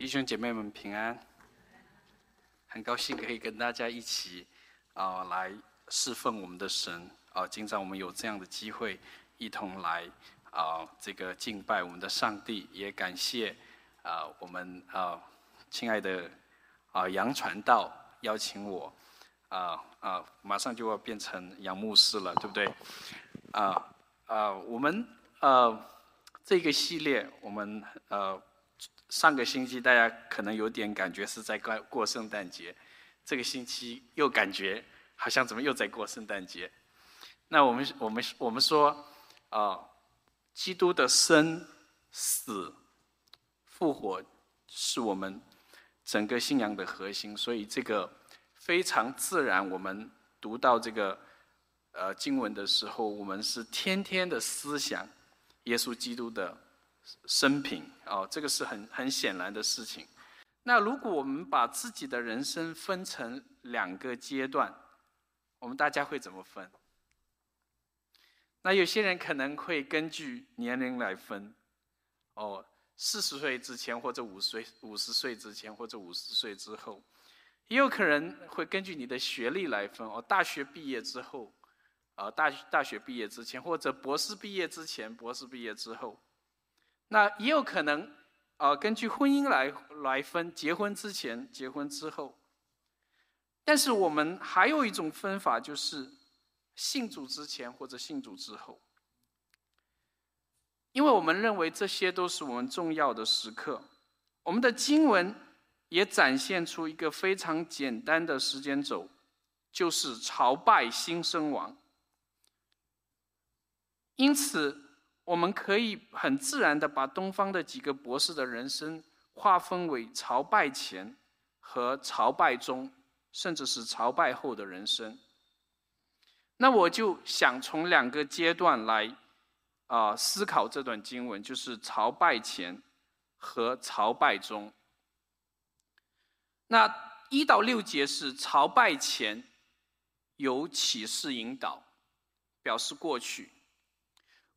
弟兄姐妹们平安，很高兴可以跟大家一起啊来侍奉我们的神啊。经常我们有这样的机会，一同来啊这个敬拜我们的上帝，也感谢啊我们啊亲爱的啊杨传道邀请我啊啊马上就要变成杨牧师了，对不对？啊啊我们呃这个系列我们呃。上个星期大家可能有点感觉是在过过圣诞节，这个星期又感觉好像怎么又在过圣诞节？那我们我们我们说啊，基督的生死复活是我们整个信仰的核心，所以这个非常自然。我们读到这个呃经文的时候，我们是天天的思想耶稣基督的。生平哦，这个是很很显然的事情。那如果我们把自己的人生分成两个阶段，我们大家会怎么分？那有些人可能会根据年龄来分，哦，四十岁之前或者五岁五十岁之前或者五十岁之后，也有可能会根据你的学历来分，哦，大学毕业之后，啊，大大学毕业之前或者博士毕业之前，博士毕业之后。那也有可能，呃，根据婚姻来来分，结婚之前、结婚之后。但是我们还有一种分法，就是信主之前或者信主之后，因为我们认为这些都是我们重要的时刻。我们的经文也展现出一个非常简单的时间轴，就是朝拜新生王。因此。我们可以很自然的把东方的几个博士的人生划分为朝拜前和朝拜中，甚至是朝拜后的人生。那我就想从两个阶段来啊思考这段经文，就是朝拜前和朝拜中。那一到六节是朝拜前有启示引导，表示过去。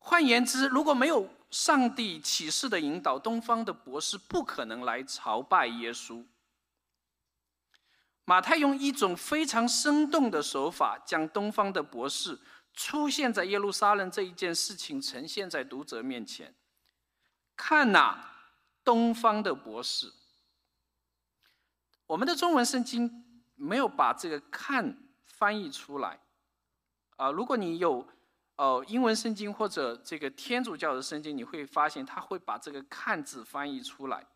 换言之，如果没有上帝启示的引导，东方的博士不可能来朝拜耶稣。马太用一种非常生动的手法，将东方的博士出现在耶路撒冷这一件事情呈现在读者面前。看呐，东方的博士。我们的中文圣经没有把这个“看”翻译出来。啊，如果你有。哦，英文圣经或者这个天主教的圣经，你会发现他会把这个“看”字翻译出来。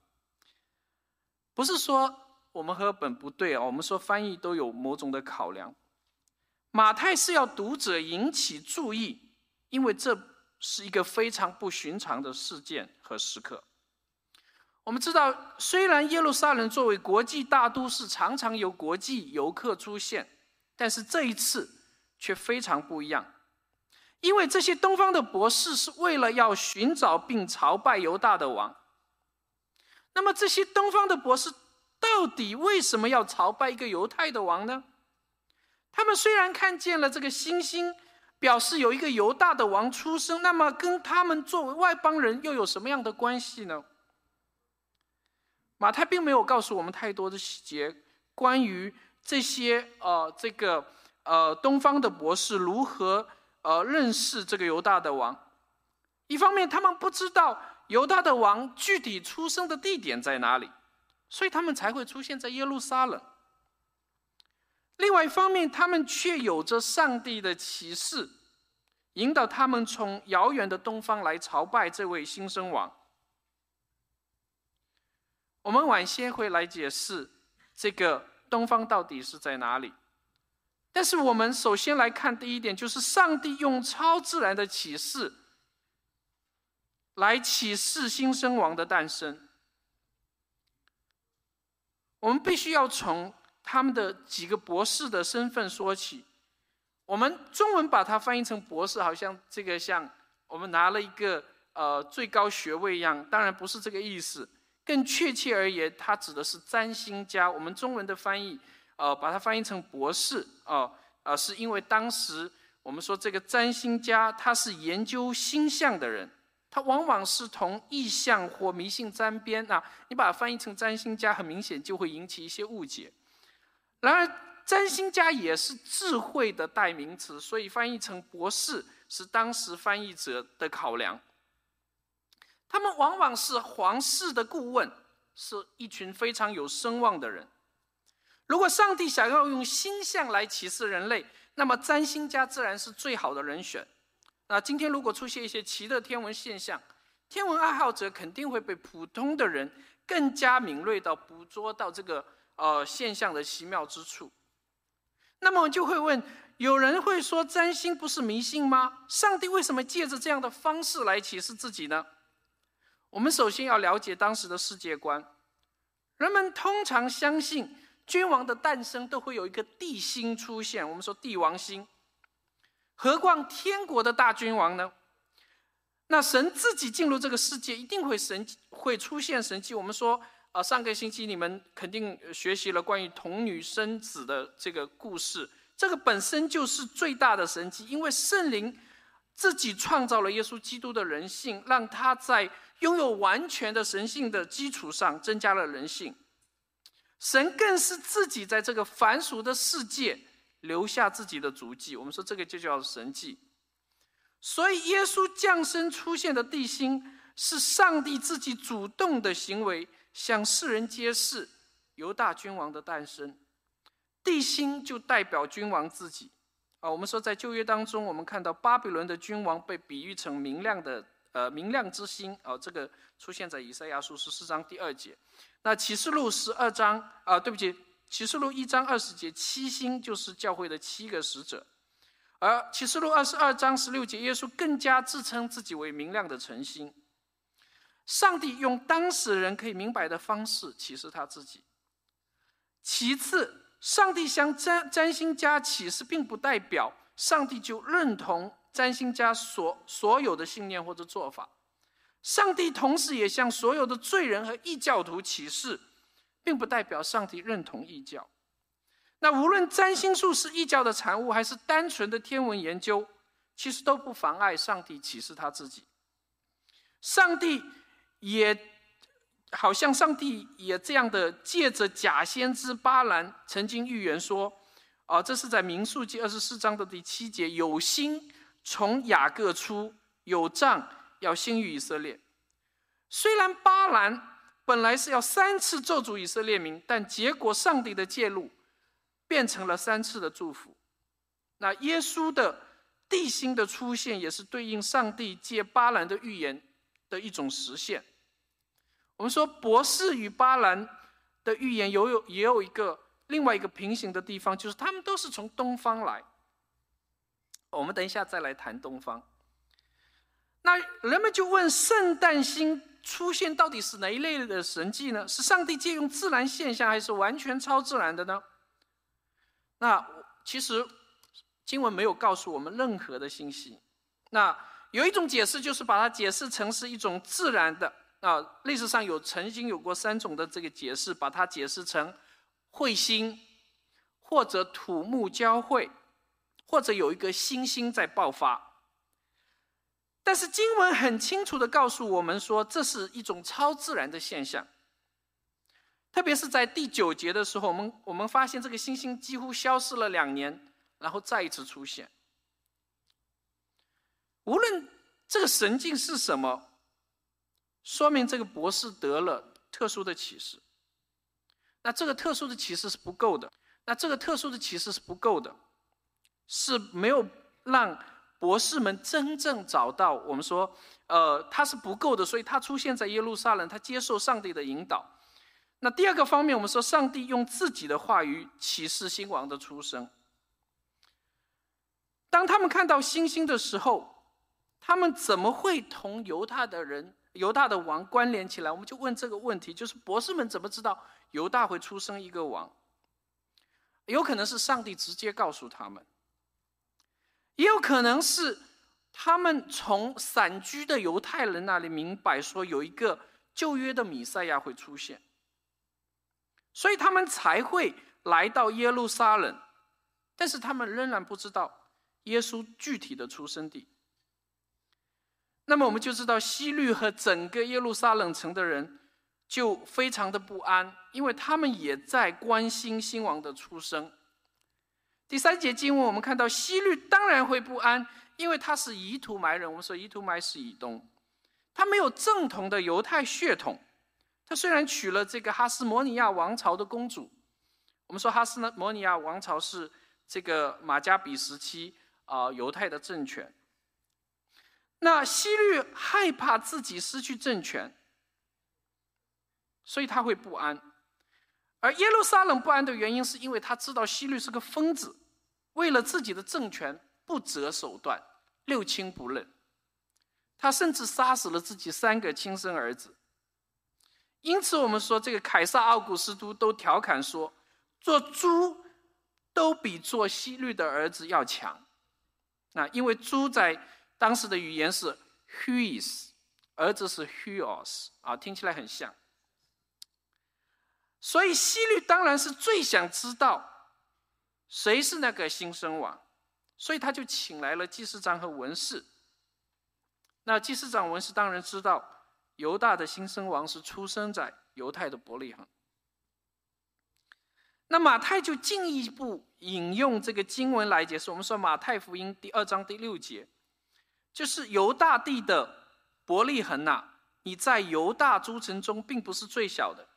不是说我们和本不对啊，我们说翻译都有某种的考量。马太是要读者引起注意，因为这是一个非常不寻常的事件和时刻。我们知道，虽然耶路撒冷作为国际大都市，常常有国际游客出现，但是这一次却非常不一样。因为这些东方的博士是为了要寻找并朝拜犹大的王。那么这些东方的博士到底为什么要朝拜一个犹太的王呢？他们虽然看见了这个星星，表示有一个犹大的王出生，那么跟他们作为外邦人又有什么样的关系呢？马太并没有告诉我们太多的细节，关于这些呃这个呃东方的博士如何。呃，认识这个犹大的王，一方面他们不知道犹大的王具体出生的地点在哪里，所以他们才会出现在耶路撒冷。另外一方面，他们却有着上帝的启示，引导他们从遥远的东方来朝拜这位新生王。我们晚些会来解释这个东方到底是在哪里。但是我们首先来看第一点，就是上帝用超自然的启示来启示新生王的诞生。我们必须要从他们的几个博士的身份说起。我们中文把它翻译成博士，好像这个像我们拿了一个呃最高学位一样，当然不是这个意思。更确切而言，它指的是占星家。我们中文的翻译。呃，把它翻译成博士，哦，呃，是因为当时我们说这个占星家他是研究星象的人，他往往是同意象或迷信沾边啊。你把它翻译成占星家，很明显就会引起一些误解。然而，占星家也是智慧的代名词，所以翻译成博士是当时翻译者的考量。他们往往是皇室的顾问，是一群非常有声望的人。如果上帝想要用星象来启示人类，那么占星家自然是最好的人选。那今天如果出现一些奇特天文现象，天文爱好者肯定会被普通的人更加敏锐到捕捉到这个呃现象的奇妙之处。那么就会问：有人会说占星不是迷信吗？上帝为什么借着这样的方式来启示自己呢？我们首先要了解当时的世界观。人们通常相信君王的诞生都会有一个帝星出现，我们说帝王星。何况天国的大君王呢？那神自己进入这个世界，一定会神会出现神迹。我们说，啊，上个星期你们肯定学习了关于童女生子的这个故事，这个本身就是最大的神迹，因为圣灵自己创造了耶稣基督的人性，让他在拥有完全的神性的基础上增加了人性。神更是自己在这个凡俗的世界。留下自己的足迹，我们说这个就叫神迹。所以，耶稣降生出现的地心，是上帝自己主动的行为，向世人揭示犹大君王的诞生。地心就代表君王自己啊。我们说，在旧约当中，我们看到巴比伦的君王被比喻成明亮的呃明亮之星啊，这个出现在以赛亚书十四章第二节。那启示录十二章啊，对不起。启示录一章二十节，七星就是教会的七个使者；而启示录二十二章十六节，耶稣更加自称自己为明亮的晨星。上帝用当事人可以明白的方式启示他自己。其次，上帝向占占星家启示，并不代表上帝就认同占星家所所有的信念或者做法。上帝同时也向所有的罪人和异教徒启示。并不代表上帝认同异教。那无论占星术是异教的产物，还是单纯的天文研究，其实都不妨碍上帝启示他自己。上帝也好像上帝也这样的借着假先知巴兰曾经预言说：“啊，这是在民数记二十四章的第七节，有星从雅各出，有杖要兴于以色列。”虽然巴兰。本来是要三次咒诅以色列民，但结果上帝的介入，变成了三次的祝福。那耶稣的地心的出现，也是对应上帝借巴兰的预言的一种实现。我们说博士与巴兰的预言有有也有一个另外一个平行的地方，就是他们都是从东方来。我们等一下再来谈东方。那人们就问圣诞星。出现到底是哪一类的神迹呢？是上帝借用自然现象，还是完全超自然的呢？那其实经文没有告诉我们任何的信息。那有一种解释，就是把它解释成是一种自然的。啊，历史上有曾经有过三种的这个解释，把它解释成彗星，或者土木交汇，或者有一个星星在爆发。但是经文很清楚的告诉我们说，这是一种超自然的现象。特别是在第九节的时候，我们我们发现这个星星几乎消失了两年，然后再一次出现。无论这个神境是什么，说明这个博士得了特殊的启示。那这个特殊的启示是不够的。那这个特殊的启示是不够的，是没有让。博士们真正找到我们说，呃，他是不够的，所以他出现在耶路撒冷，他接受上帝的引导。那第二个方面，我们说上帝用自己的话语启示新王的出生。当他们看到星星的时候，他们怎么会同犹大的人、犹大的王关联起来？我们就问这个问题：就是博士们怎么知道犹大会出生一个王？有可能是上帝直接告诉他们。也有可能是他们从散居的犹太人那里明白说有一个旧约的弥赛亚会出现，所以他们才会来到耶路撒冷，但是他们仍然不知道耶稣具体的出生地。那么我们就知道西律和整个耶路撒冷城的人就非常的不安，因为他们也在关心新王的出生。第三节经文我们看到西律当然会不安，因为他是以土埋人。我们说以土埋是以东，他没有正统的犹太血统。他虽然娶了这个哈斯摩尼亚王朝的公主，我们说哈斯摩尼亚王朝是这个马加比时期啊犹太的政权。那西律害怕自己失去政权，所以他会不安。而耶路撒冷不安的原因，是因为他知道西律是个疯子，为了自己的政权不择手段，六亲不认。他甚至杀死了自己三个亲生儿子。因此，我们说这个凯撒奥古斯都都调侃说，做猪都比做西律的儿子要强。那因为猪在当时的语言是 huis，儿子是 huos，啊，听起来很像。所以希律当然是最想知道谁是那个新生王，所以他就请来了祭司长和文士。那祭司长、文士当然知道。犹大的新生王是出生在犹太的伯利恒。那马太就进一步引用这个经文来解释。我们说马太福音第二章第六节，就是犹大地的伯利恒呐，你在犹大诸城中并不是最小的，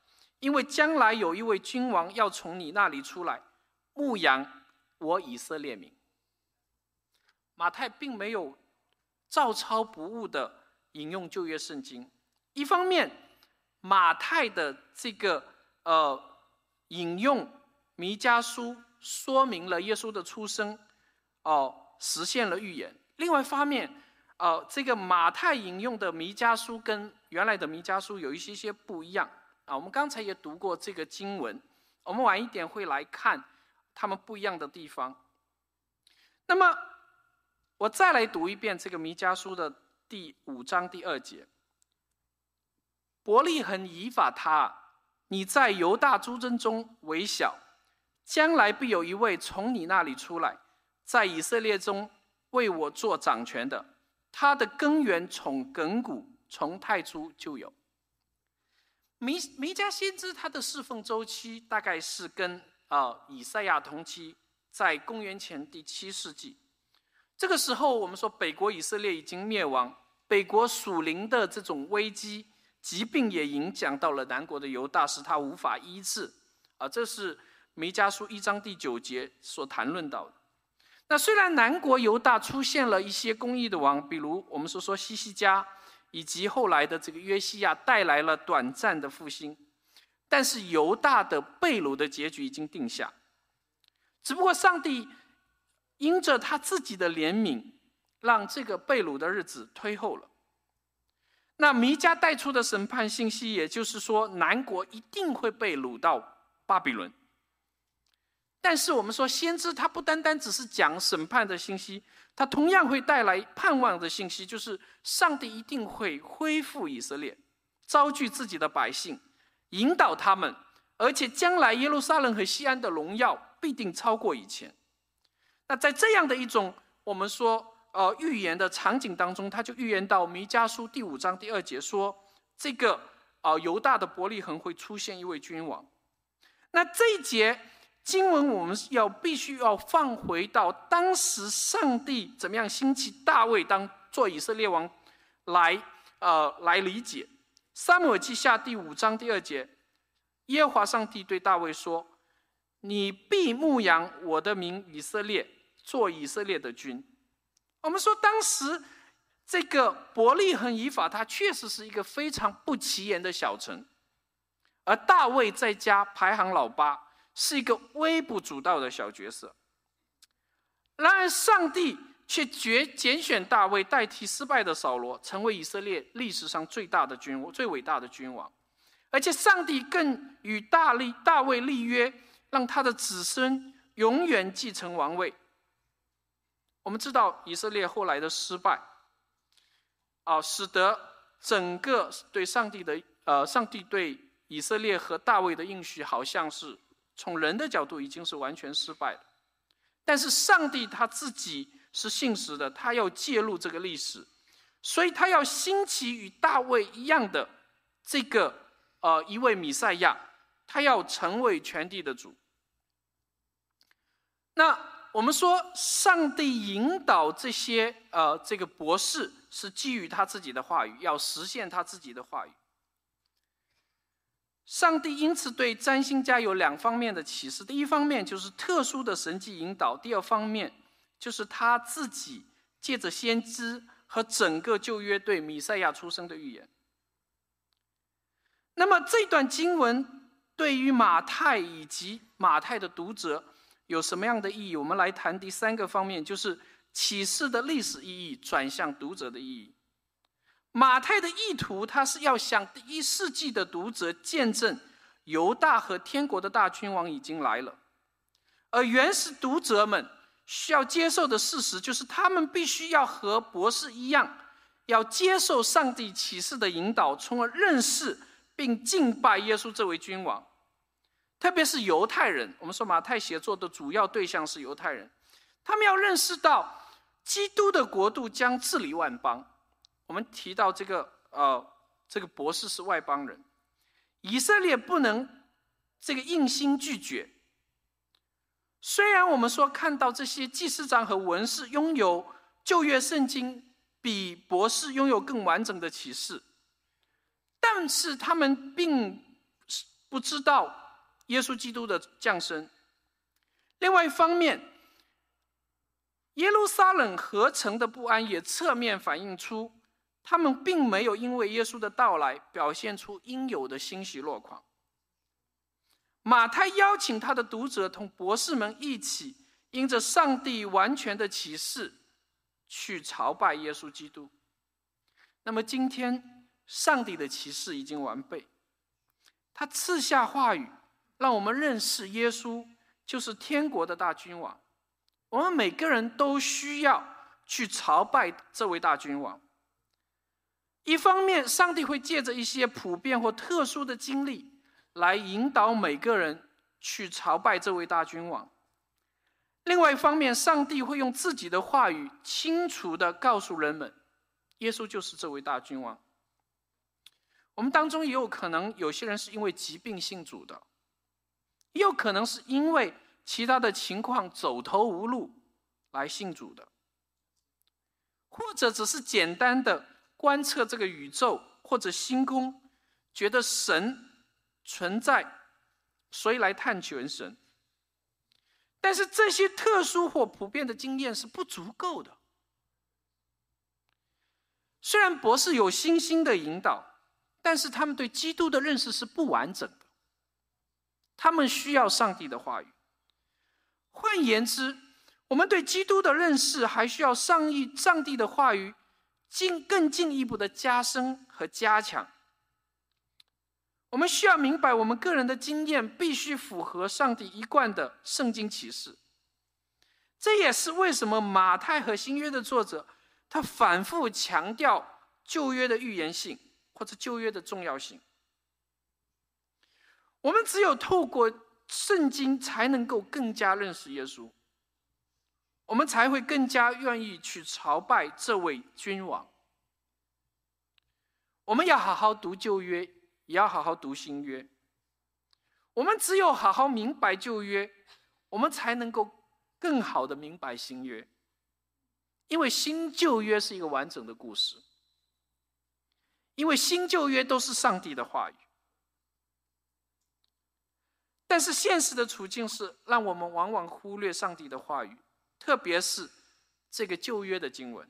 因为将来有一位君王要从你那里出来，牧养我以色列民。马太并没有照抄不误的引用旧约圣经。一方面，马太的这个呃引用弥迦书，说明了耶稣的出生，哦，实现了预言。另外一方面，呃，这个马太引用的弥迦书跟原来的弥迦书有一些些不一样啊。我们刚才也读过这个经文，我们晚一点会来看他们不一样的地方。那么，我再来读一遍这个弥迦书的第五章第二节。伯利恒以法他，你在犹大诸贞中为小，将来必有一位从你那里出来，在以色列中为我做掌权的。他的根源从亘古从太初就有。弥弥迦先知他的侍奉周期大概是跟啊以赛亚同期，在公元前第七世纪。这个时候，我们说北国以色列已经灭亡，北国属灵的这种危机。疾病也影响到了南国的犹大，使他无法医治。啊，这是弥迦书一章第九节所谈论到的。那虽然南国犹大出现了一些公义的王，比如我们说说西西家，以及后来的这个约西亚，带来了短暂的复兴，但是犹大的被掳的结局已经定下。只不过上帝因着他自己的怜悯，让这个被掳的日子推后了。那弥迦带出的审判信息，也就是说，南国一定会被掳到巴比伦。但是我们说，先知他不单单只是讲审判的信息，他同样会带来盼望的信息，就是上帝一定会恢复以色列，招聚自己的百姓，引导他们，而且将来耶路撒冷和西安的荣耀必定超过以前。那在这样的一种，我们说。呃，预言的场景当中，他就预言到弥迦书第五章第二节说，这个啊犹大的伯利恒会出现一位君王。那这一节经文，我们要必须要放回到当时上帝怎么样兴起大卫当做以色列王来呃来理解。撒母耳记下第五章第二节，耶和华上帝对大卫说：“你必牧养我的民以色列，做以色列的君。”我们说，当时这个伯利恒以法，他确实是一个非常不起眼的小城，而大卫在家排行老八，是一个微不足道的小角色。然而，上帝却决拣选大卫代替失败的扫罗，成为以色列历史上最大的君王、最伟大的君王。而且，上帝更与大力大卫立约，让他的子孙永远继承王位。我们知道以色列后来的失败，啊，使得整个对上帝的呃，上帝对以色列和大卫的应许，好像是从人的角度已经是完全失败了。但是上帝他自己是信实的，他要介入这个历史，所以他要兴起与大卫一样的这个呃一位弥赛亚，他要成为全地的主。那我们说，上帝引导这些呃这个博士是基于他自己的话语，要实现他自己的话语。上帝因此对占星家有两方面的启示：第一方面就是特殊的神迹引导；第二方面就是他自己借着先知和整个旧约对弥赛亚出生的预言。那么这段经文对于马太以及马太的读者。有什么样的意义？我们来谈第三个方面，就是启示的历史意义转向读者的意义。马太的意图，他是要向第一世纪的读者见证犹大和天国的大君王已经来了，而原始读者们需要接受的事实，就是他们必须要和博士一样，要接受上帝启示的引导，从而认识并敬拜耶稣这位君王。特别是犹太人，我们说马太写作的主要对象是犹太人，他们要认识到基督的国度将治理万邦。我们提到这个呃，这个博士是外邦人，以色列不能这个硬心拒绝。虽然我们说看到这些祭司长和文士拥有旧约圣经比博士拥有更完整的启示，但是他们并不知道。耶稣基督的降生。另外一方面，耶路撒冷合成的不安也侧面反映出，他们并没有因为耶稣的到来表现出应有的欣喜若狂。马太邀请他的读者同博士们一起，因着上帝完全的启示，去朝拜耶稣基督。那么今天，上帝的启示已经完备，他赐下话语。让我们认识耶稣就是天国的大君王，我们每个人都需要去朝拜这位大君王。一方面，上帝会借着一些普遍或特殊的经历来引导每个人去朝拜这位大君王；另外一方面，上帝会用自己的话语清楚地告诉人们，耶稣就是这位大君王。我们当中也有可能有些人是因为疾病信主的。也有可能是因为其他的情况走投无路来信主的，或者只是简单的观测这个宇宙或者星空，觉得神存在，所以来探求神。但是这些特殊或普遍的经验是不足够的。虽然博士有星星的引导，但是他们对基督的认识是不完整的。他们需要上帝的话语。换言之，我们对基督的认识还需要上一上帝的话语进更进一步的加深和加强。我们需要明白，我们个人的经验必须符合上帝一贯的圣经启示。这也是为什么马太和新约的作者他反复强调旧约的预言性或者旧约的重要性。我们只有透过圣经，才能够更加认识耶稣，我们才会更加愿意去朝拜这位君王。我们要好好读旧约，也要好好读新约。我们只有好好明白旧约，我们才能够更好的明白新约，因为新旧约是一个完整的故事，因为新旧约都是上帝的话语。但是现实的处境是，让我们往往忽略上帝的话语，特别是这个旧约的经文。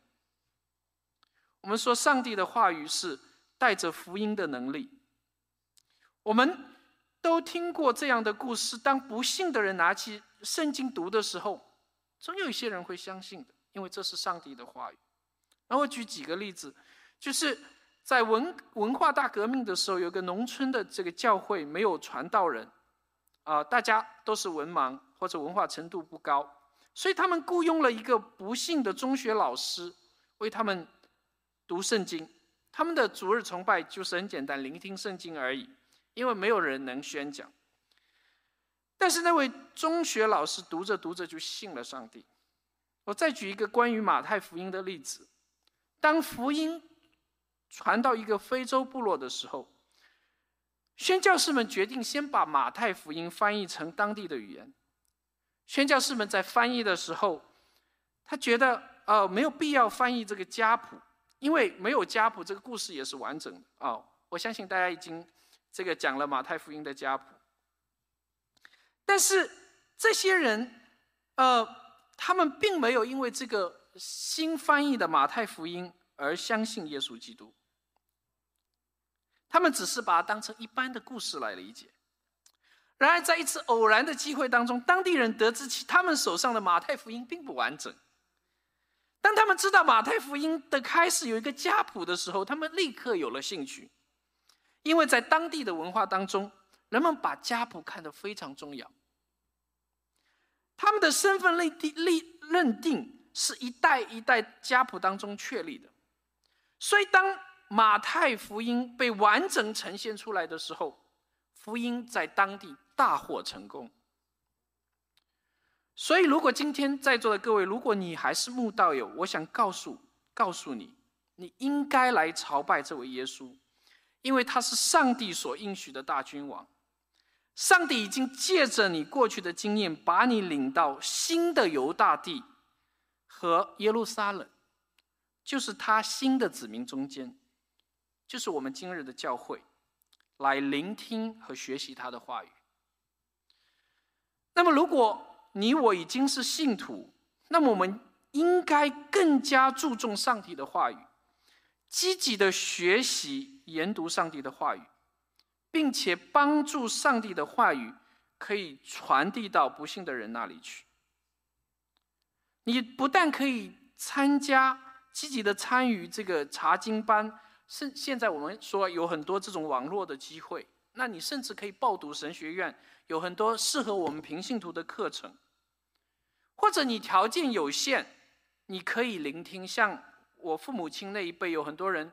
我们说，上帝的话语是带着福音的能力。我们都听过这样的故事：当不幸的人拿起圣经读的时候，总有一些人会相信的，因为这是上帝的话语。然后举几个例子，就是在文文化大革命的时候，有个农村的这个教会没有传道人。啊，大家都是文盲或者文化程度不高，所以他们雇佣了一个不幸的中学老师为他们读圣经。他们的主日崇拜就是很简单，聆听圣经而已，因为没有人能宣讲。但是那位中学老师读着读着就信了上帝。我再举一个关于马太福音的例子：当福音传到一个非洲部落的时候，宣教士们决定先把马太福音翻译成当地的语言。宣教士们在翻译的时候，他觉得呃没有必要翻译这个家谱，因为没有家谱，这个故事也是完整的啊。我相信大家已经这个讲了马太福音的家谱，但是这些人呃，他们并没有因为这个新翻译的马太福音而相信耶稣基督，他们只是把它当成一般的故事来理解。然而，在一次偶然的机会当中，当地人得知其他们手上的马太福音并不完整。当他们知道马太福音的开始有一个家谱的时候，他们立刻有了兴趣，因为在当地的文化当中，人们把家谱看得非常重要。他们的身份认定、立认定是一代一代家谱当中确立的，所以当马太福音被完整呈现出来的时候，福音在当地。大获成功。所以，如果今天在座的各位，如果你还是慕道友，我想告诉告诉你，你应该来朝拜这位耶稣，因为他是上帝所应许的大君王。上帝已经借着你过去的经验，把你领到新的犹大地和耶路撒冷，就是他新的子民中间，就是我们今日的教会，来聆听和学习他的话语。那么，如果你我已经是信徒，那么我们应该更加注重上帝的话语，积极的学习研读上帝的话语，并且帮助上帝的话语可以传递到不幸的人那里去。你不但可以参加积极的参与这个查经班，甚现在我们说有很多这种网络的机会，那你甚至可以报读神学院。有很多适合我们平信徒的课程，或者你条件有限，你可以聆听。像我父母亲那一辈，有很多人，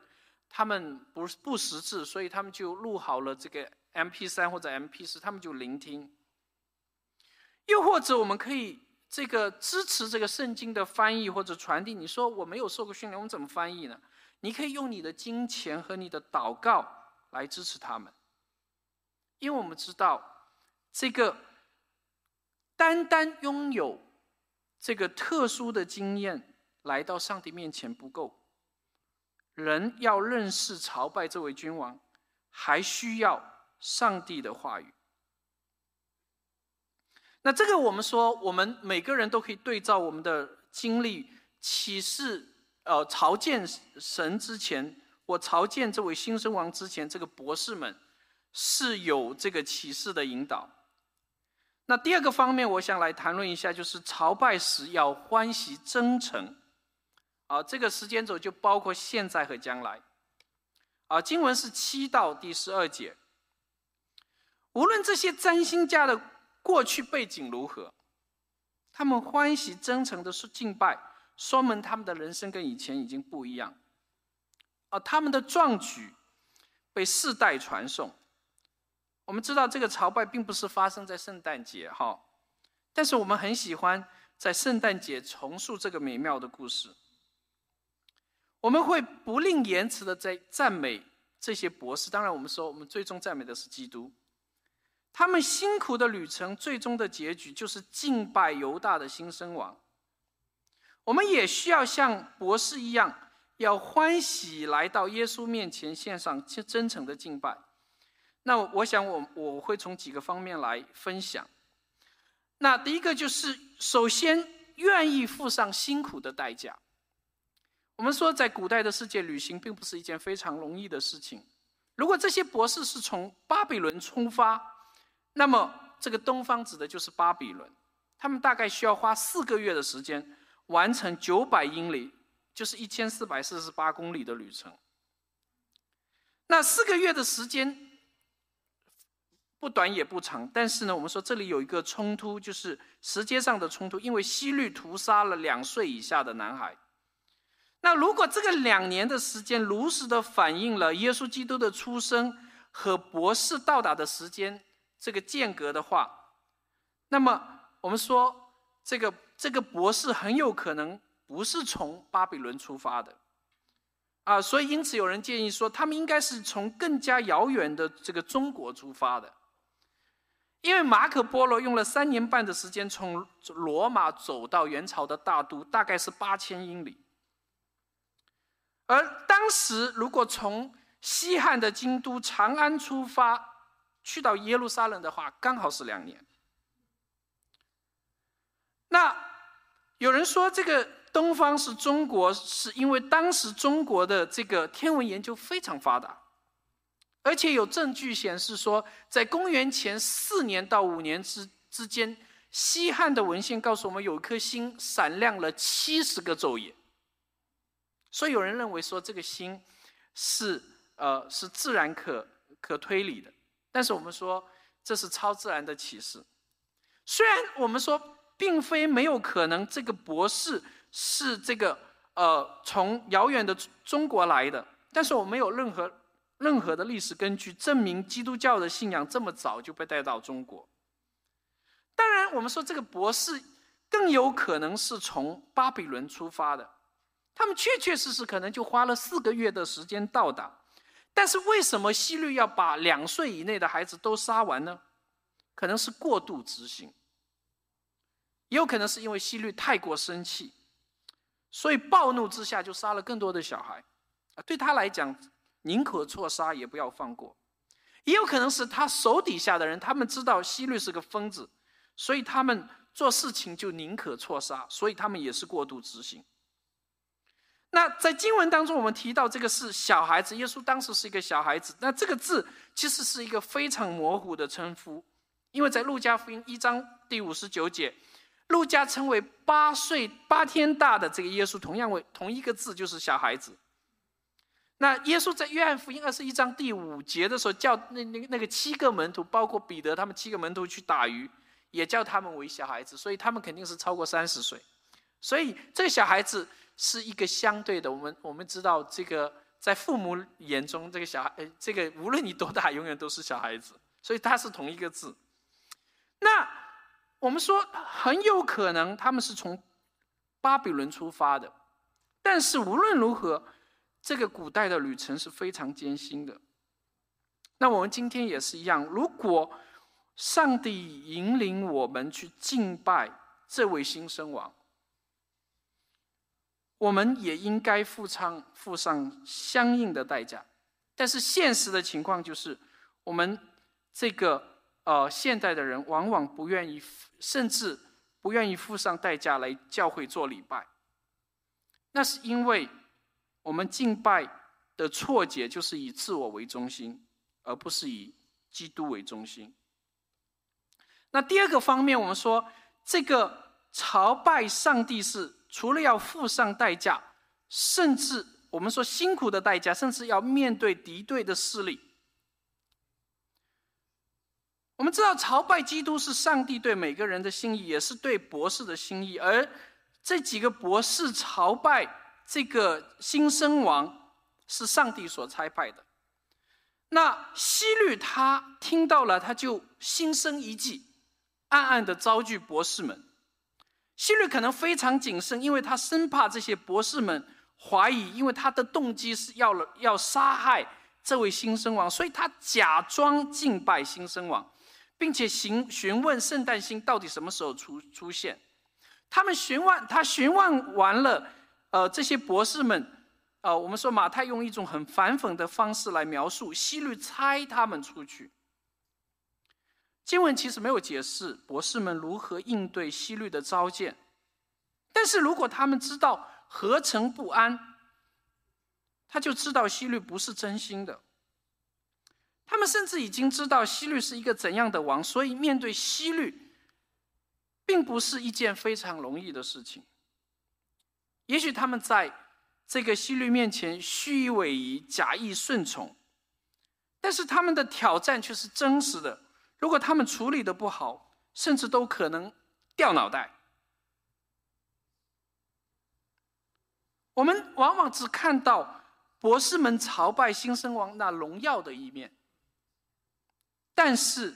他们不不识字，所以他们就录好了这个 M P 三或者 M P 四，他们就聆听。又或者我们可以这个支持这个圣经的翻译或者传递。你说我没有受过训练，我怎么翻译呢？你可以用你的金钱和你的祷告来支持他们，因为我们知道。这个单单拥有这个特殊的经验来到上帝面前不够，人要认识朝拜这位君王，还需要上帝的话语。那这个我们说，我们每个人都可以对照我们的经历，启示呃朝见神之前，我朝见这位新生王之前，这个博士们是有这个启示的引导。那第二个方面，我想来谈论一下，就是朝拜时要欢喜真诚。啊，这个时间轴就包括现在和将来。啊，经文是七到第十二节。无论这些占星家的过去背景如何，他们欢喜真诚的是敬拜，说明他们的人生跟以前已经不一样。啊，他们的壮举被世代传颂。我们知道这个朝拜并不是发生在圣诞节哈，但是我们很喜欢在圣诞节重述这个美妙的故事。我们会不吝言辞的在赞美这些博士。当然，我们说我们最终赞美的是基督。他们辛苦的旅程，最终的结局就是敬拜犹大的新生王。我们也需要像博士一样，要欢喜来到耶稣面前，献上真诚的敬拜。那我想，我我会从几个方面来分享。那第一个就是，首先愿意付上辛苦的代价。我们说，在古代的世界，旅行并不是一件非常容易的事情。如果这些博士是从巴比伦出发，那么这个东方指的就是巴比伦，他们大概需要花四个月的时间完成九百英里，就是一千四百四十八公里的旅程。那四个月的时间。不短也不长，但是呢，我们说这里有一个冲突，就是时间上的冲突，因为希律屠杀了两岁以下的男孩。那如果这个两年的时间如实的反映了耶稣基督的出生和博士到达的时间这个间隔的话，那么我们说这个这个博士很有可能不是从巴比伦出发的，啊，所以因此有人建议说，他们应该是从更加遥远的这个中国出发的，因为马可波罗用了三年半的时间从罗马走到元朝的大都，大概是八千英里，而当时如果从西汉的京都长安出发去到耶路撒冷的话，刚好是两年。那有人说这个。东方是中国，是因为当时中国的这个天文研究非常发达，而且有证据显示说，在公元前四年到五年之之间，西汉的文献告诉我们有一颗星闪亮了七十个昼夜，所以有人认为说这个星是呃是自然可可推理的，但是我们说这是超自然的启示，虽然我们说并非没有可能，这个博士。是这个呃，从遥远的中国来的，但是我没有任何任何的历史根据证明基督教的信仰这么早就被带到中国。当然，我们说这个博士更有可能是从巴比伦出发的，他们确确实实可能就花了四个月的时间到达。但是为什么希律要把两岁以内的孩子都杀完呢？可能是过度执行，也有可能是因为希律太过生气。所以暴怒之下就杀了更多的小孩，对他来讲，宁可错杀也不要放过。也有可能是他手底下的人，他们知道希律是个疯子，所以他们做事情就宁可错杀，所以他们也是过度执行。那在经文当中，我们提到这个是小孩子，耶稣当时是一个小孩子，那这个字其实是一个非常模糊的称呼，因为在路加福音一章第五十九节。路加称为八岁八天大的这个耶稣，同样为同一个字，就是小孩子。那耶稣在约翰福音二十一章第五节的时候，叫那那那个七个门徒，包括彼得他们七个门徒去打鱼，也叫他们为小孩子，所以他们肯定是超过三十岁。所以这个小孩子是一个相对的，我们我们知道这个在父母眼中，这个小孩，这个无论你多大，永远都是小孩子，所以他是同一个字。那。我们说很有可能他们是从巴比伦出发的，但是无论如何，这个古代的旅程是非常艰辛的。那我们今天也是一样，如果上帝引领我们去敬拜这位新生王，我们也应该付上付上相应的代价。但是现实的情况就是，我们这个。呃，现代的人往往不愿意，甚至不愿意付上代价来教会做礼拜。那是因为我们敬拜的错解就是以自我为中心，而不是以基督为中心。那第二个方面，我们说这个朝拜上帝是除了要付上代价，甚至我们说辛苦的代价，甚至要面对敌对的势力。我们知道朝拜基督是上帝对每个人的心意，也是对博士的心意。而这几个博士朝拜这个新生王，是上帝所差派的。那希律他听到了，他就心生一计，暗暗的招聚博士们。希律可能非常谨慎，因为他生怕这些博士们怀疑，因为他的动机是要了要杀害这位新生王，所以他假装敬拜新生王。并且询询问圣诞星到底什么时候出出现？他们询问他询问完了，呃，这些博士们，呃，我们说马太用一种很反讽的方式来描述，希律猜他们出去。经文其实没有解释博士们如何应对希律的召见，但是如果他们知道何成不安，他就知道希律不是真心的。他们甚至已经知道希律是一个怎样的王，所以面对希律，并不是一件非常容易的事情。也许他们在这个希律面前虚以委蛇、假意顺从，但是他们的挑战却是真实的。如果他们处理的不好，甚至都可能掉脑袋。我们往往只看到博士们朝拜新生王那荣耀的一面。但是，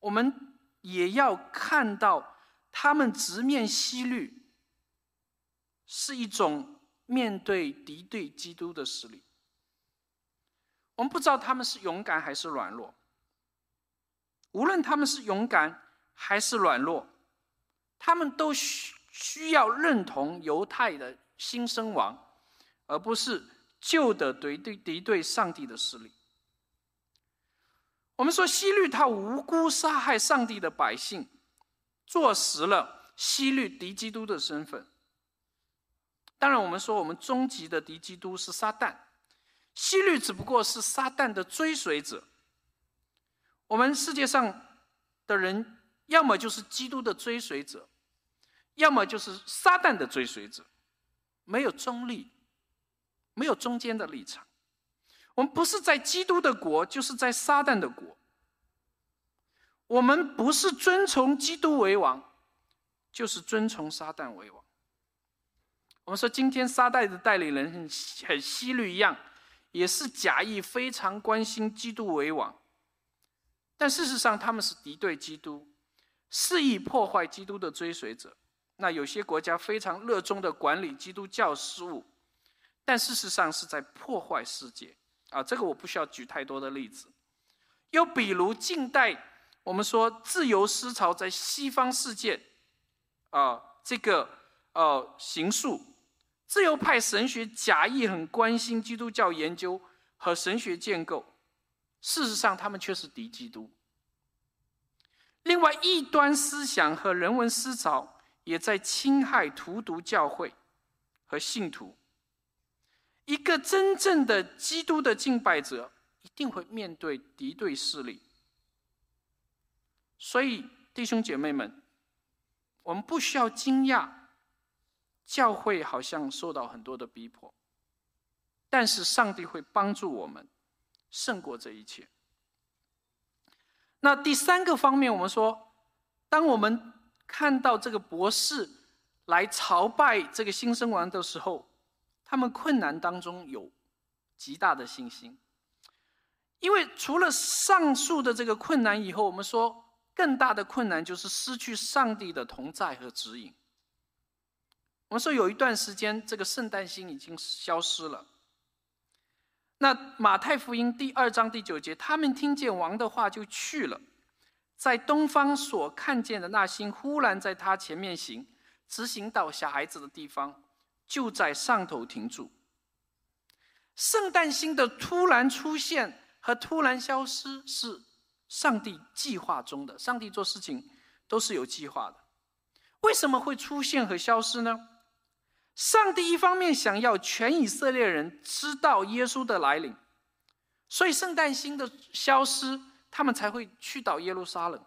我们也要看到，他们直面西律，是一种面对敌对基督的势力。我们不知道他们是勇敢还是软弱。无论他们是勇敢还是软弱，他们都需需要认同犹太的新生王，而不是旧的敌对敌对上帝的势力。我们说希律他无辜杀害上帝的百姓，坐实了希律敌基督的身份。当然，我们说我们终极的敌基督是撒旦，希律只不过是撒旦的追随者。我们世界上的人，要么就是基督的追随者，要么就是撒旦的追随者，没有中立，没有中间的立场。我们不是在基督的国，就是在撒旦的国。我们不是遵从基督为王，就是遵从撒旦为王。我们说，今天沙袋的代理人很很希律一样，也是假意非常关心基督为王。但事实上，他们是敌对基督、肆意破坏基督的追随者。那有些国家非常热衷的管理基督教事务，但事实上是在破坏世界。啊，这个我不需要举太多的例子。又比如近代，我们说自由思潮在西方世界，啊，这个呃行述，自由派神学假意很关心基督教研究和神学建构。事实上，他们却是敌基督。另外，异端思想和人文思潮也在侵害荼毒教会和信徒。一个真正的基督的敬拜者，一定会面对敌对势力。所以，弟兄姐妹们，我们不需要惊讶，教会好像受到很多的逼迫，但是上帝会帮助我们。胜过这一切。那第三个方面，我们说，当我们看到这个博士来朝拜这个新生王的时候，他们困难当中有极大的信心，因为除了上述的这个困难以后，我们说更大的困难就是失去上帝的同在和指引。我们说有一段时间，这个圣诞星已经消失了。那马太福音第二章第九节，他们听见王的话就去了，在东方所看见的那星忽然在他前面行，直行到小孩子的地方，就在上头停住。圣诞星的突然出现和突然消失是上帝计划中的，上帝做事情都是有计划的。为什么会出现和消失呢？上帝一方面想要全以色列人知道耶稣的来临，所以圣诞星的消失，他们才会去到耶路撒冷。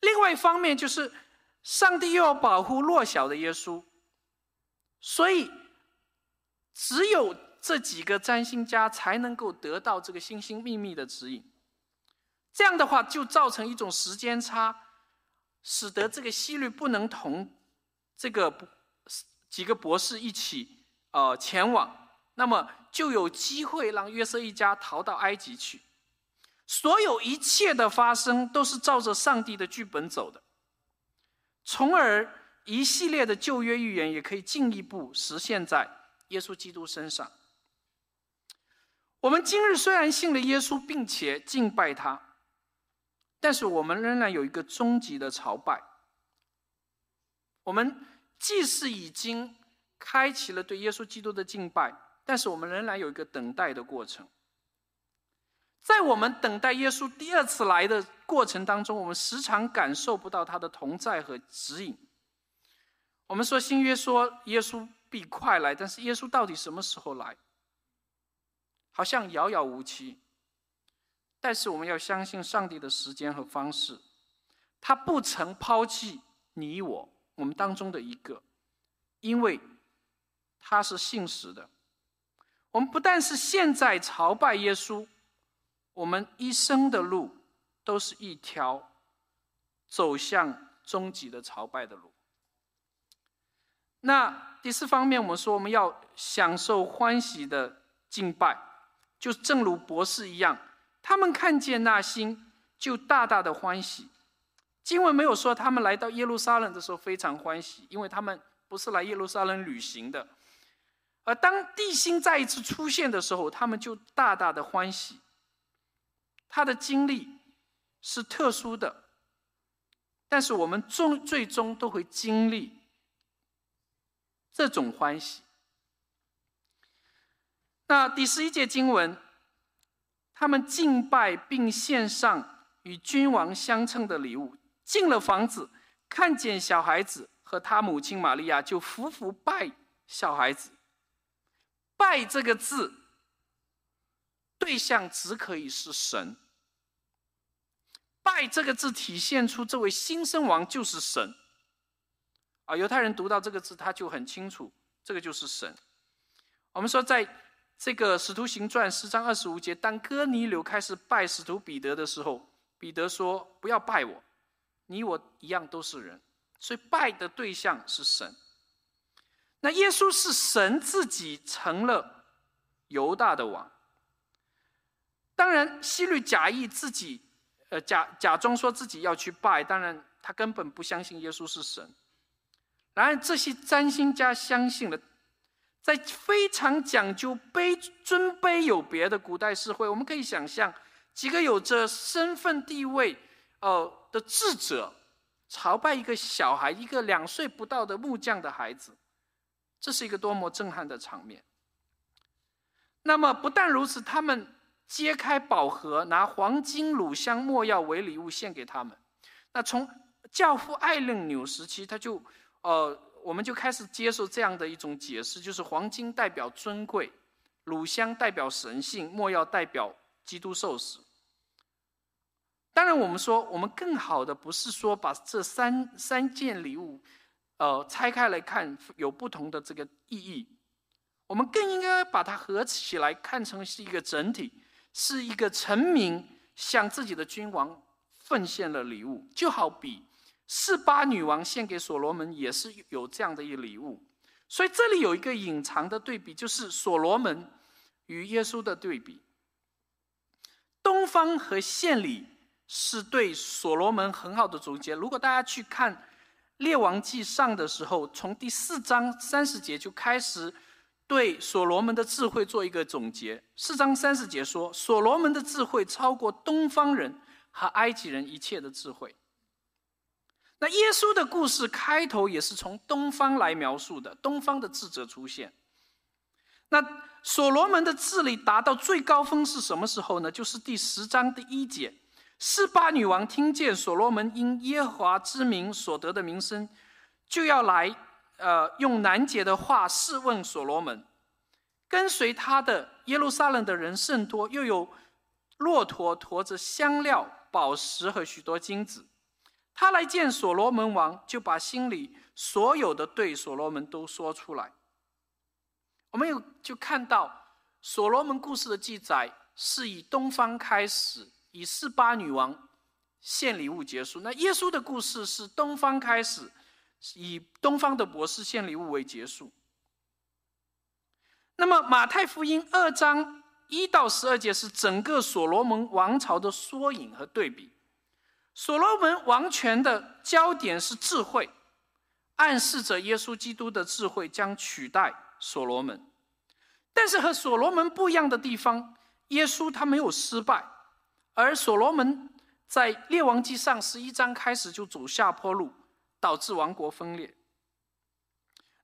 另外一方面就是，上帝又要保护弱小的耶稣，所以只有这几个占星家才能够得到这个星星秘密的指引。这样的话，就造成一种时间差，使得这个希律不能同这个。几个博士一起，呃，前往，那么就有机会让约瑟一家逃到埃及去。所有一切的发生都是照着上帝的剧本走的，从而一系列的旧约预言也可以进一步实现在耶稣基督身上。我们今日虽然信了耶稣，并且敬拜他，但是我们仍然有一个终极的朝拜。我们。即使已经开启了对耶稣基督的敬拜，但是我们仍然有一个等待的过程。在我们等待耶稣第二次来的过程当中，我们时常感受不到他的同在和指引。我们说新约说耶稣必快来，但是耶稣到底什么时候来？好像遥遥无期。但是我们要相信上帝的时间和方式，他不曾抛弃你我。我们当中的一个，因为他是信实的。我们不但是现在朝拜耶稣，我们一生的路都是一条走向终极的朝拜的路。那第四方面，我们说我们要享受欢喜的敬拜，就正如博士一样，他们看见那星，就大大的欢喜。经文没有说他们来到耶路撒冷的时候非常欢喜，因为他们不是来耶路撒冷旅行的，而当地心再一次出现的时候，他们就大大的欢喜。他的经历是特殊的，但是我们终最终都会经历这种欢喜。那第十一节经文，他们敬拜并献上与君王相称的礼物，进了房子，看见小孩子和他母亲玛利亚，就服服拜小孩子。拜这个字，对象只可以是神。拜这个字体现出这位新生王就是神。啊，犹太人读到这个字，他就很清楚，这个就是神。我们说，在这个使徒行传十章二十五节，当哥尼流开始拜使徒彼得的时候，彼得说：“不要拜我，你我一样都是人。”所以拜的对象是神。那耶稣是神自己成了犹大的王。当然，希律假意自己，呃，假假装说自己要去拜，当然他根本不相信耶稣是神。然而，这些占星家相信了，在非常讲究卑尊卑有别的古代社会，我们可以想象几个有着身份地位，呃的智者朝拜一个小孩，一个两岁不到的木匠的孩子。这是一个多么震撼的场面！那么不但如此，他们揭开宝盒，拿黄金、乳香、没药为礼物献给他们。那从教父艾伦纽时期，他就呃，我们就开始接受这样的一种解释，就是黄金代表尊贵，乳香代表神性，没药代表基督受死。当然，我们说我们更好的不是说把这三三件礼物。呃，拆开来看有不同的这个意义，我们更应该把它合起来看成是一个整体，是一个臣民向自己的君王奉献了礼物，就好比四八女王献给所罗门也是有这样的一礼物，所以这里有一个隐藏的对比，就是所罗门与耶稣的对比。东方和献礼是对所罗门很好的总结。如果大家去看。列王记上的时候，从第四章三十节就开始对所罗门的智慧做一个总结。四章三十节说，所罗门的智慧超过东方人和埃及人一切的智慧。那耶稣的故事开头也是从东方来描述的，东方的智者出现。那所罗门的智力达到最高峰是什么时候呢？就是第十章第一节。示巴女王听见所罗门因耶和华之名所得的名声，就要来，呃，用难解的话试问所罗门。跟随他的耶路撒冷的人甚多，又有骆驼驮着香料、宝石和许多金子。他来见所罗门王，就把心里所有的对所罗门都说出来。我们有就看到所罗门故事的记载，是以东方开始。以四八女王献礼物结束。那耶稣的故事是东方开始，以东方的博士献礼物为结束。那么马太福音二章一到十二节是整个所罗门王朝的缩影和对比。所罗门王权的焦点是智慧，暗示着耶稣基督的智慧将取代所罗门。但是和所罗门不一样的地方，耶稣他没有失败。而所罗门在列王记上十一章开始就走下坡路，导致王国分裂。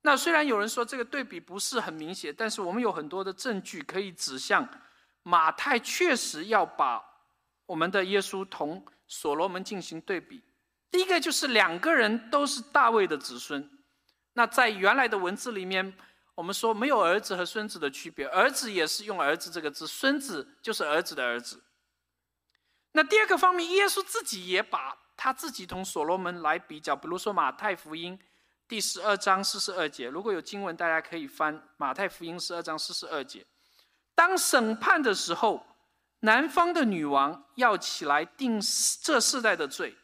那虽然有人说这个对比不是很明显，但是我们有很多的证据可以指向马太确实要把我们的耶稣同所罗门进行对比。第一个就是两个人都是大卫的子孙。那在原来的文字里面，我们说没有儿子和孙子的区别，儿子也是用儿子这个字，孙子就是儿子的儿子。那第二个方面，耶稣自己也把他自己同所罗门来比较，比如说马太福音第十二章四十二节，如果有经文，大家可以翻马太福音十二章四十二节。当审判的时候，南方的女王要起来定这世代的罪，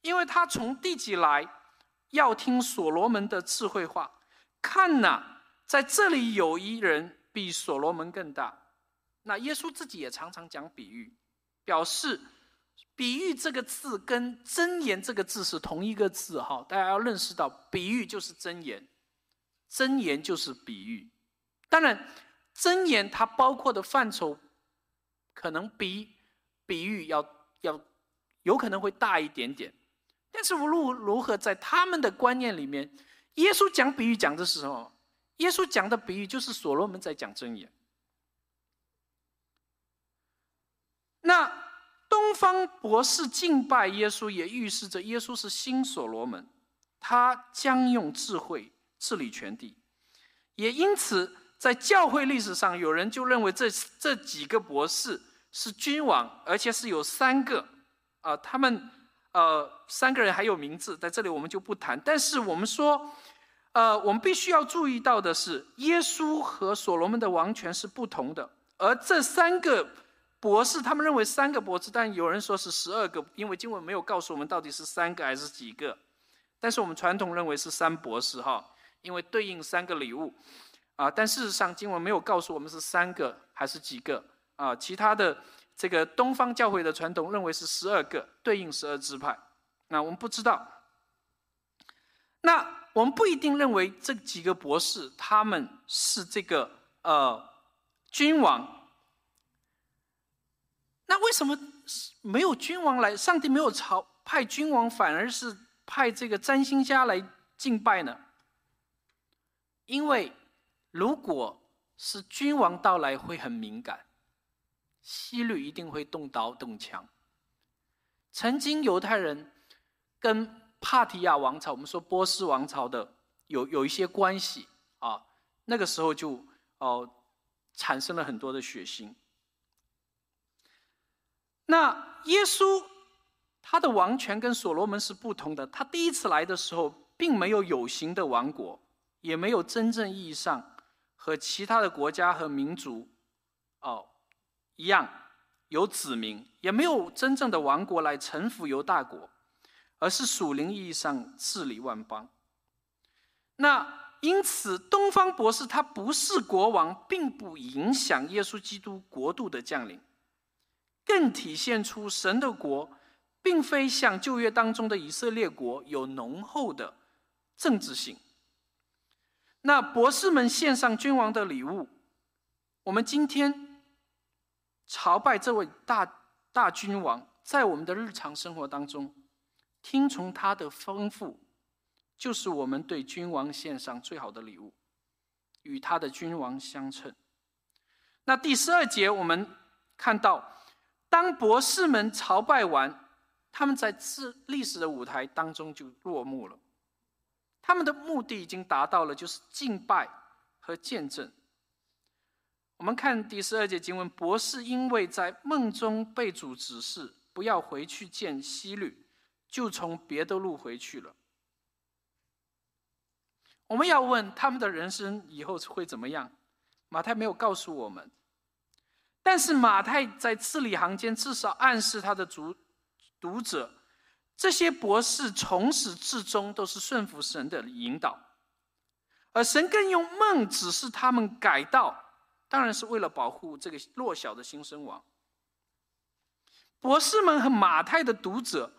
因为她从地级来，要听所罗门的智慧话。看呐，在这里有一人比所罗门更大。那耶稣自己也常常讲比喻。表示“比喻”这个字跟“真言”这个字是同一个字，哈，大家要认识到，比喻就是真言，真言就是比喻，当然，真言它包括的范畴，可能比比喻要要有可能会大一点点。但是无论如何，在他们的观念里面，耶稣讲比喻讲的是什么？耶稣讲的比喻就是所罗门在讲真言。那东方博士敬拜耶稣，也预示着耶稣是新所罗门，他将用智慧治理全地。也因此。在教会历史上，有人就认为这这几个博士是君王，而且是有三个，啊，他们呃三个人还有名字，在这里我们就不谈。但是我们说，呃，我们必须要注意到的是，耶稣和所罗门的王权是不同的。而这三个博士，他们认为三个博士，但有人说是十二个，因为经文没有告诉我们到底是三个还是几个。但是我们传统认为是三博士哈，因为对应三个礼物。啊，但事实上经文没有告诉我们是三个还是几个啊？其他的这个东方教会的传统认为是十二个，对应十二支派。那我们不知道。那我们不一定认为这几个博士他们是这个呃君王。那为什么没有君王来？上帝没有朝派君王，反而是派这个占星家来敬拜呢？因为。如果是君王到来，会很敏感，希律一定会动刀动枪。曾经犹太人跟帕提亚王朝，我们说波斯王朝的有有一些关系啊，那个时候就哦产生了很多的血腥。那耶稣他的王权跟所罗门是不同的，他第一次来的时候，并没有有形的王国，也没有真正意义上。和其他的国家和民族，哦，一样有子民，也没有真正的王国来臣服犹大国，而是属灵意义上治理万邦。那因此，东方博士他不是国王，并不影响耶稣基督国度的降临，更体现出神的国，并非像旧约当中的以色列国有浓厚的政治性。那博士们献上君王的礼物，我们今天朝拜这位大大君王，在我们的日常生活当中，听从他的吩咐，就是我们对君王献上最好的礼物，与他的君王相称。那第十二节我们看到，当博士们朝拜完，他们在自历史的舞台当中就落幕了。他们的目的已经达到了，就是敬拜和见证。我们看第十二节经文，博士因为在梦中被主指示不要回去见希律，就从别的路回去了。我们要问他们的人生以后会怎么样？马太没有告诉我们，但是马太在字里行间至少暗示他的读读者。这些博士从始至终都是顺服神的引导，而神更用梦指示他们改道，当然是为了保护这个弱小的新生王。博士们和马太的读者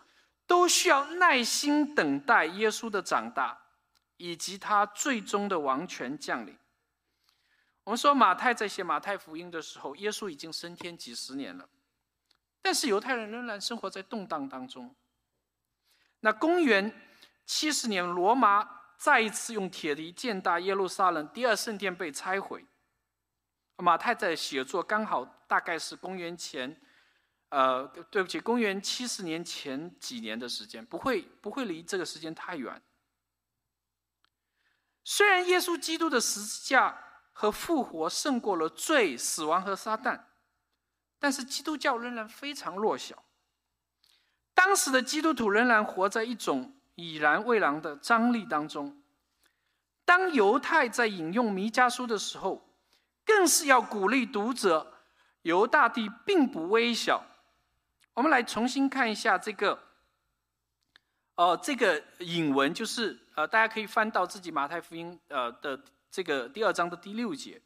都需要耐心等待耶稣的长大，以及他最终的王权降临。我们说马太在写马太福音的时候，耶稣已经升天几十年了，但是犹太人仍然生活在动荡当中。那公元七十年，罗马再一次用铁犁践踏耶路撒冷，第二圣殿被拆毁。马太在写作刚好大概是公元前，呃，对不起，公元七十年前几年的时间，不会不会离这个时间太远。虽然耶稣基督的十字架和复活胜过了罪、死亡和撒旦，但是基督教仍然非常弱小。当时的基督徒仍然活在一种已然未然的张力当中。当犹太在引用弥迦书的时候，更是要鼓励读者：犹大地并不微小。我们来重新看一下这个，呃，这个引文，就是呃，大家可以翻到自己马太福音呃的这个第二章的第六节。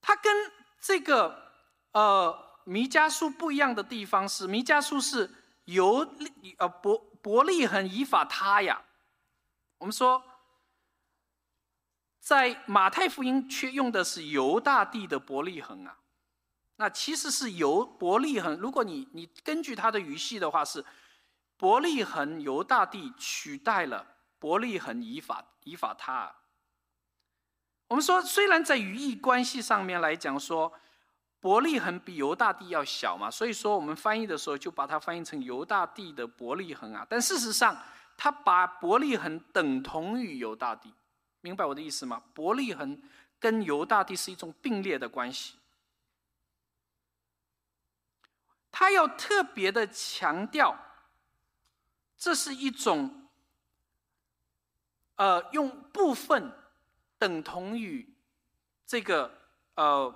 它跟这个呃。弥迦书不一样的地方是，弥迦书是由呃伯伯利恒以法他呀。我们说，在马太福音却用的是犹大地的伯利恒啊。那其实是由伯利恒，如果你你根据它的语系的话，是伯利恒犹大地取代了伯利恒以法以法他。我们说，虽然在语义关系上面来讲说，伯利恒比犹大地要小嘛，所以说我们翻译的时候就把它翻译成犹大地的伯利恒啊。但事实上，他把伯利恒等同于犹大地，明白我的意思吗？伯利恒跟犹大地是一种并列的关系。他要特别的强调，这是一种，呃，用部分等同于这个呃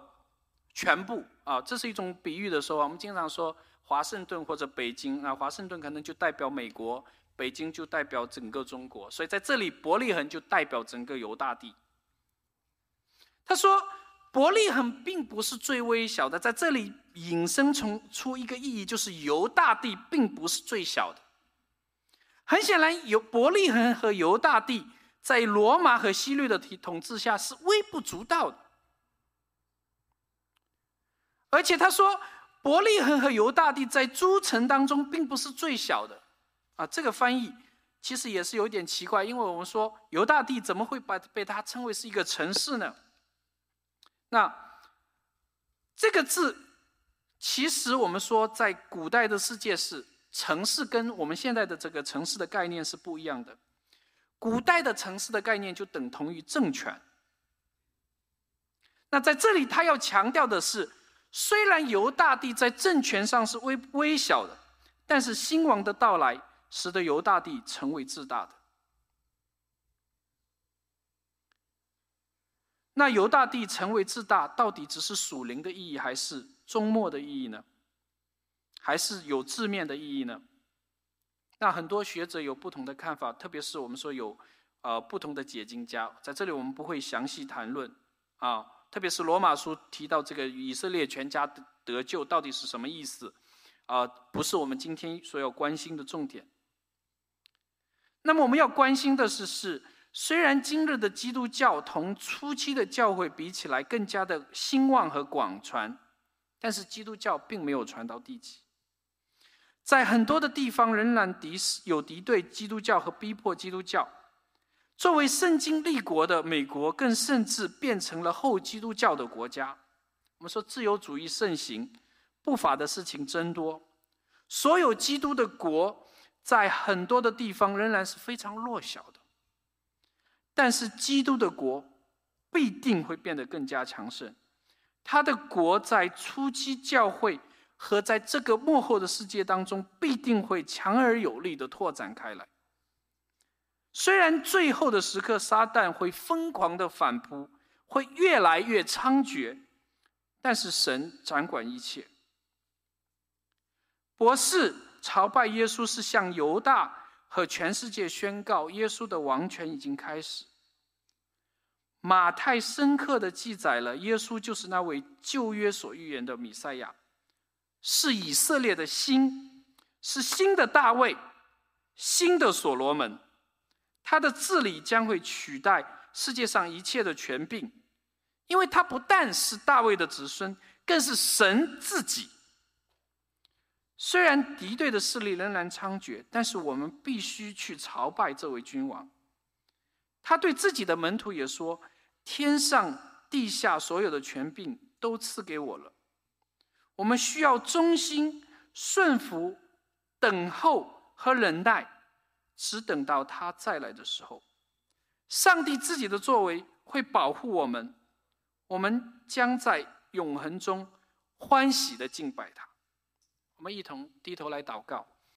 全部啊，这是一种比喻的时候，我们经常说华盛顿或者北京啊，华盛顿可能就代表美国，北京就代表整个中国，所以在这里伯利恒就代表整个犹大地。他说。伯利恒并不是最微小的，在这里引申从出一个意义，就是犹大地并不是最小的。很显然，犹伯利恒和犹大地在罗马和希律的统治下是微不足道的。而且他说，伯利恒和犹大地在诸城当中并不是最小的。啊，这个翻译其实也是有点奇怪，因为我们说犹大地怎么会把被他称为是一个城市呢？那这个字，其实我们说，在古代的世界是城市，跟我们现在的这个城市的概念是不一样的。古代的城市的概念就等同于政权。那在这里，他要强调的是，虽然犹大帝在政权上是微微小的，但是新王的到来，使得犹大帝成为自大的。那犹大帝成为自大，到底只是属灵的意义，还是终末的意义呢？还是有字面的意义呢？那很多学者有不同的看法，特别是我们说有呃不同的解经家，在这里我们不会详细谈论啊。特别是罗马书提到这个以色列全家得救到底是什么意思啊？不是我们今天所要关心的重点。那么我们要关心的是是。虽然今日的基督教同初期的教会比起来更加的兴旺和广传，但是基督教并没有传到地极，在很多的地方仍然敌有敌对基督教和逼迫基督教。作为圣经立国的美国，更甚至变成了后基督教的国家。我们说自由主义盛行，不法的事情增多，所有基督的国在很多的地方仍然是非常弱小的。但是基督的国必定会变得更加强盛，他的国在初期教会和在这个幕后的世界当中必定会强而有力的拓展开来。虽然最后的时刻撒旦会疯狂的反扑，会越来越猖獗，但是神掌管一切。博士朝拜耶稣是向犹大。和全世界宣告，耶稣的王权已经开始。马太深刻的记载了，耶稣就是那位旧约所预言的弥赛亚，是以色列的新，是新的大卫，新的所罗门。他的治理将会取代世界上一切的权柄，因为他不但是大卫的子孙，更是神自己。虽然敌对的势力仍然猖獗，但是我们必须去朝拜这位君王。他对自己的门徒也说：“天上地下所有的权柄都赐给我了。”我们需要忠心顺服、等候和忍耐，只等到他再来的时候。上帝自己的作为会保护我们，我们将在永恒中欢喜的敬拜他。我们一同低头来祷告。